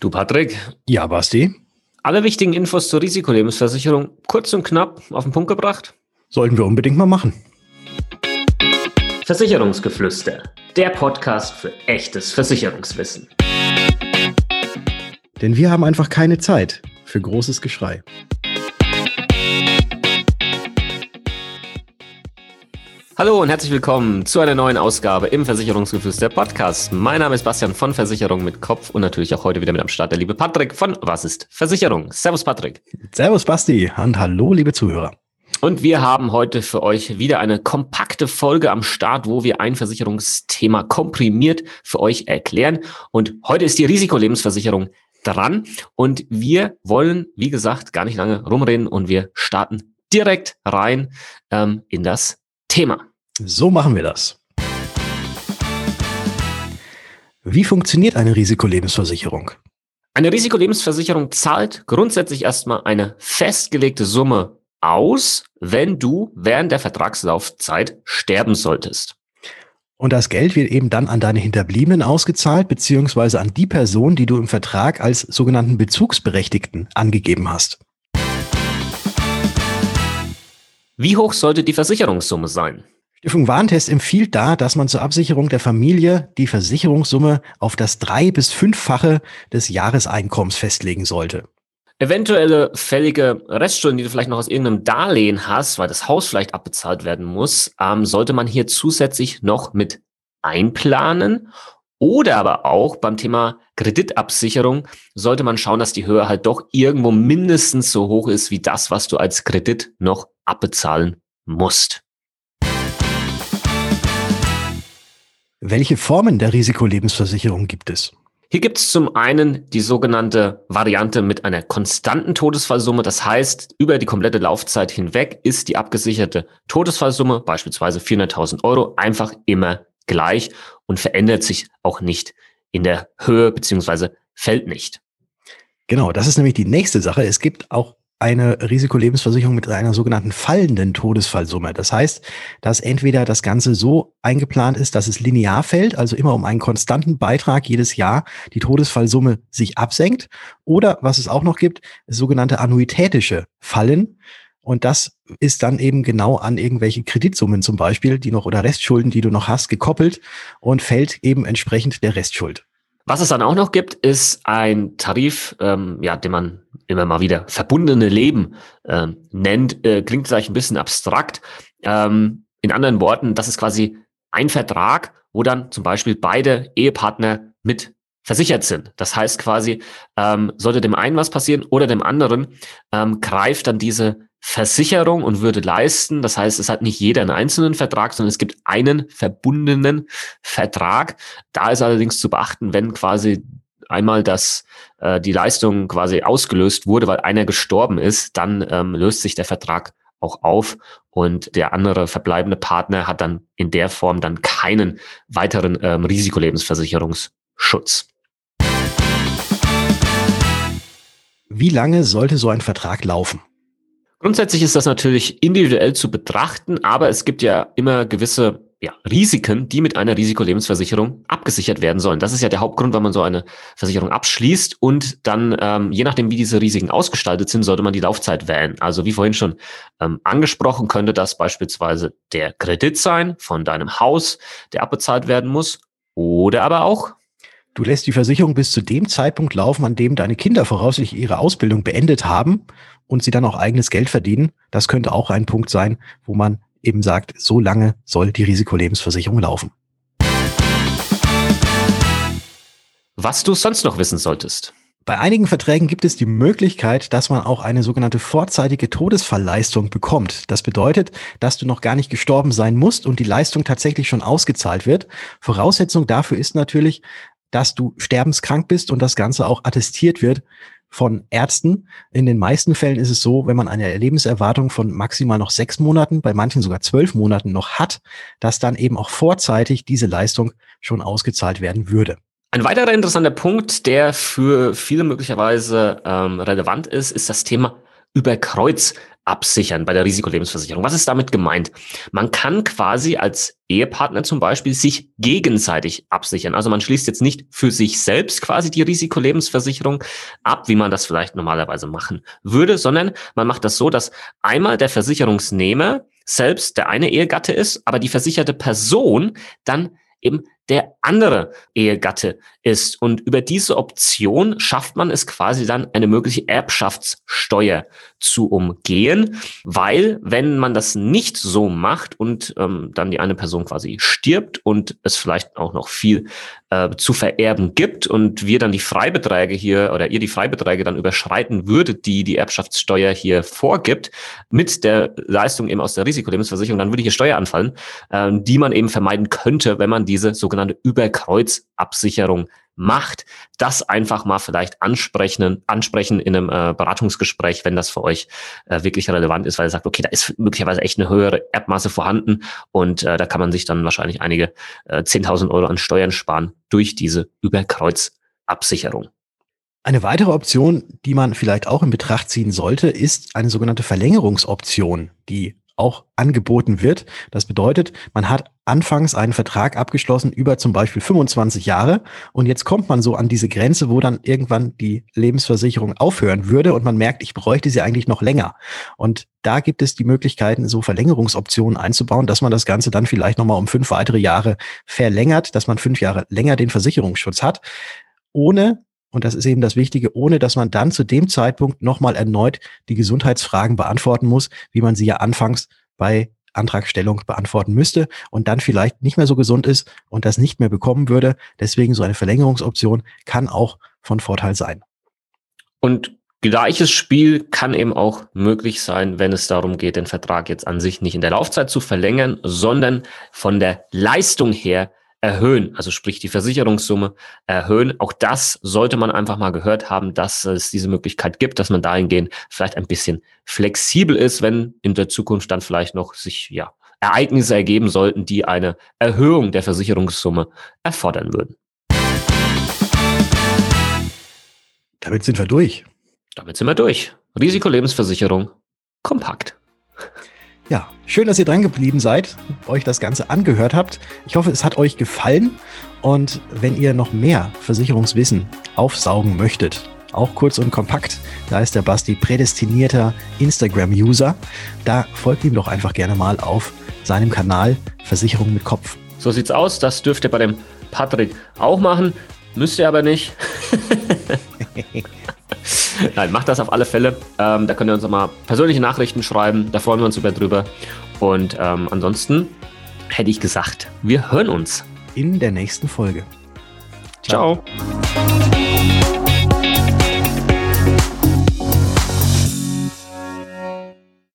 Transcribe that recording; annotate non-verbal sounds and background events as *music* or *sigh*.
Du Patrick? Ja, Basti? Alle wichtigen Infos zur Risikolebensversicherung kurz und knapp auf den Punkt gebracht? Sollten wir unbedingt mal machen. Versicherungsgeflüster, der Podcast für echtes Versicherungswissen. Denn wir haben einfach keine Zeit für großes Geschrei. Hallo und herzlich willkommen zu einer neuen Ausgabe im Versicherungsgeflüster Podcast. Mein Name ist Bastian von Versicherung mit Kopf und natürlich auch heute wieder mit am Start der liebe Patrick von Was ist Versicherung? Servus Patrick. Servus Basti und hallo liebe Zuhörer. Und wir haben heute für euch wieder eine kompakte Folge am Start, wo wir ein Versicherungsthema komprimiert für euch erklären. Und heute ist die Risikolebensversicherung dran und wir wollen, wie gesagt, gar nicht lange rumreden und wir starten direkt rein ähm, in das Thema. So machen wir das. Wie funktioniert eine Risikolebensversicherung? Eine Risikolebensversicherung zahlt grundsätzlich erstmal eine festgelegte Summe aus, wenn du während der Vertragslaufzeit sterben solltest. Und das Geld wird eben dann an deine Hinterbliebenen ausgezahlt, beziehungsweise an die Person, die du im Vertrag als sogenannten Bezugsberechtigten angegeben hast. Wie hoch sollte die Versicherungssumme sein? Stiftung Warentest empfiehlt da, dass man zur Absicherung der Familie die Versicherungssumme auf das drei- bis fünffache des Jahreseinkommens festlegen sollte. Eventuelle fällige Restschulden, die du vielleicht noch aus irgendeinem Darlehen hast, weil das Haus vielleicht abbezahlt werden muss, ähm, sollte man hier zusätzlich noch mit einplanen. Oder aber auch beim Thema Kreditabsicherung sollte man schauen, dass die Höhe halt doch irgendwo mindestens so hoch ist wie das, was du als Kredit noch abbezahlen musst. Welche Formen der Risikolebensversicherung gibt es? Hier gibt es zum einen die sogenannte Variante mit einer konstanten Todesfallsumme. Das heißt, über die komplette Laufzeit hinweg ist die abgesicherte Todesfallsumme, beispielsweise 400.000 Euro, einfach immer gleich und verändert sich auch nicht in der Höhe beziehungsweise fällt nicht. Genau, das ist nämlich die nächste Sache. Es gibt auch eine Risikolebensversicherung mit einer sogenannten fallenden Todesfallsumme. Das heißt, dass entweder das Ganze so eingeplant ist, dass es linear fällt, also immer um einen konstanten Beitrag jedes Jahr die Todesfallsumme sich absenkt, oder was es auch noch gibt, sogenannte annuitätische Fallen. Und das ist dann eben genau an irgendwelche Kreditsummen zum Beispiel, die noch oder Restschulden, die du noch hast, gekoppelt und fällt eben entsprechend der Restschuld. Was es dann auch noch gibt, ist ein Tarif, ähm, ja, den man immer mal wieder verbundene Leben ähm, nennt. Äh, klingt vielleicht ein bisschen abstrakt. Ähm, in anderen Worten, das ist quasi ein Vertrag, wo dann zum Beispiel beide Ehepartner mit versichert sind. Das heißt quasi, ähm, sollte dem einen was passieren oder dem anderen, ähm, greift dann diese Versicherung und würde leisten. Das heißt, es hat nicht jeder einen einzelnen Vertrag, sondern es gibt einen verbundenen Vertrag. Da ist allerdings zu beachten, wenn quasi einmal das äh, die Leistung quasi ausgelöst wurde, weil einer gestorben ist, dann ähm, löst sich der Vertrag auch auf und der andere verbleibende Partner hat dann in der Form dann keinen weiteren ähm, Risikolebensversicherungsschutz. Wie lange sollte so ein Vertrag laufen? Grundsätzlich ist das natürlich individuell zu betrachten, aber es gibt ja immer gewisse ja, Risiken, die mit einer Risikolebensversicherung abgesichert werden sollen. Das ist ja der Hauptgrund, wenn man so eine Versicherung abschließt und dann, ähm, je nachdem, wie diese Risiken ausgestaltet sind, sollte man die Laufzeit wählen. Also wie vorhin schon ähm, angesprochen, könnte das beispielsweise der Kredit sein von deinem Haus, der abbezahlt werden muss, oder aber auch Du lässt die Versicherung bis zu dem Zeitpunkt laufen, an dem deine Kinder voraussichtlich ihre Ausbildung beendet haben und sie dann auch eigenes Geld verdienen. Das könnte auch ein Punkt sein, wo man eben sagt, so lange soll die Risikolebensversicherung laufen. Was du sonst noch wissen solltest. Bei einigen Verträgen gibt es die Möglichkeit, dass man auch eine sogenannte vorzeitige Todesfallleistung bekommt. Das bedeutet, dass du noch gar nicht gestorben sein musst und die Leistung tatsächlich schon ausgezahlt wird. Voraussetzung dafür ist natürlich, dass du sterbenskrank bist und das Ganze auch attestiert wird von Ärzten. In den meisten Fällen ist es so, wenn man eine Lebenserwartung von maximal noch sechs Monaten, bei manchen sogar zwölf Monaten noch hat, dass dann eben auch vorzeitig diese Leistung schon ausgezahlt werden würde. Ein weiterer interessanter Punkt, der für viele möglicherweise ähm, relevant ist, ist das Thema Überkreuz absichern bei der Risikolebensversicherung. Was ist damit gemeint? Man kann quasi als Ehepartner zum Beispiel sich gegenseitig absichern. Also man schließt jetzt nicht für sich selbst quasi die Risikolebensversicherung ab, wie man das vielleicht normalerweise machen würde, sondern man macht das so, dass einmal der Versicherungsnehmer selbst der eine Ehegatte ist, aber die versicherte Person dann eben der andere Ehegatte ist. Und über diese Option schafft man es quasi dann, eine mögliche Erbschaftssteuer zu umgehen, weil wenn man das nicht so macht und ähm, dann die eine Person quasi stirbt und es vielleicht auch noch viel äh, zu vererben gibt und wir dann die Freibeträge hier oder ihr die Freibeträge dann überschreiten würdet, die die Erbschaftssteuer hier vorgibt, mit der Leistung eben aus der Risikolebensversicherung, dann würde hier Steuer anfallen, äh, die man eben vermeiden könnte, wenn man diese sogenannte Überkreuzabsicherung macht, das einfach mal vielleicht ansprechen, ansprechen in einem äh, Beratungsgespräch, wenn das für euch äh, wirklich relevant ist, weil ihr sagt, okay, da ist möglicherweise echt eine höhere Erbmasse vorhanden und äh, da kann man sich dann wahrscheinlich einige äh, 10.000 Euro an Steuern sparen durch diese Überkreuzabsicherung. Eine weitere Option, die man vielleicht auch in Betracht ziehen sollte, ist eine sogenannte Verlängerungsoption, die auch angeboten wird. Das bedeutet, man hat anfangs einen Vertrag abgeschlossen über zum Beispiel 25 Jahre und jetzt kommt man so an diese Grenze, wo dann irgendwann die Lebensversicherung aufhören würde und man merkt, ich bräuchte sie eigentlich noch länger. Und da gibt es die Möglichkeiten, so Verlängerungsoptionen einzubauen, dass man das Ganze dann vielleicht nochmal um fünf weitere Jahre verlängert, dass man fünf Jahre länger den Versicherungsschutz hat, ohne und das ist eben das Wichtige, ohne dass man dann zu dem Zeitpunkt nochmal erneut die Gesundheitsfragen beantworten muss, wie man sie ja anfangs bei Antragstellung beantworten müsste und dann vielleicht nicht mehr so gesund ist und das nicht mehr bekommen würde. Deswegen so eine Verlängerungsoption kann auch von Vorteil sein. Und gleiches Spiel kann eben auch möglich sein, wenn es darum geht, den Vertrag jetzt an sich nicht in der Laufzeit zu verlängern, sondern von der Leistung her erhöhen, also sprich die Versicherungssumme erhöhen. Auch das sollte man einfach mal gehört haben, dass es diese Möglichkeit gibt, dass man dahingehend vielleicht ein bisschen flexibel ist, wenn in der Zukunft dann vielleicht noch sich ja Ereignisse ergeben sollten, die eine Erhöhung der Versicherungssumme erfordern würden. Damit sind wir durch. Damit sind wir durch. Risikolebensversicherung kompakt. Ja, schön, dass ihr dran geblieben seid, euch das Ganze angehört habt. Ich hoffe, es hat euch gefallen. Und wenn ihr noch mehr Versicherungswissen aufsaugen möchtet, auch kurz und kompakt, da ist der Basti prädestinierter Instagram-User. Da folgt ihm doch einfach gerne mal auf seinem Kanal Versicherung mit Kopf. So sieht's aus. Das dürft ihr bei dem Patrick auch machen. Müsst ihr aber nicht. *laughs* Nein, macht das auf alle Fälle. Ähm, da könnt ihr uns auch mal persönliche Nachrichten schreiben. Da freuen wir uns über drüber. Und ähm, ansonsten hätte ich gesagt, wir hören uns. In der nächsten Folge. Ciao. Ciao.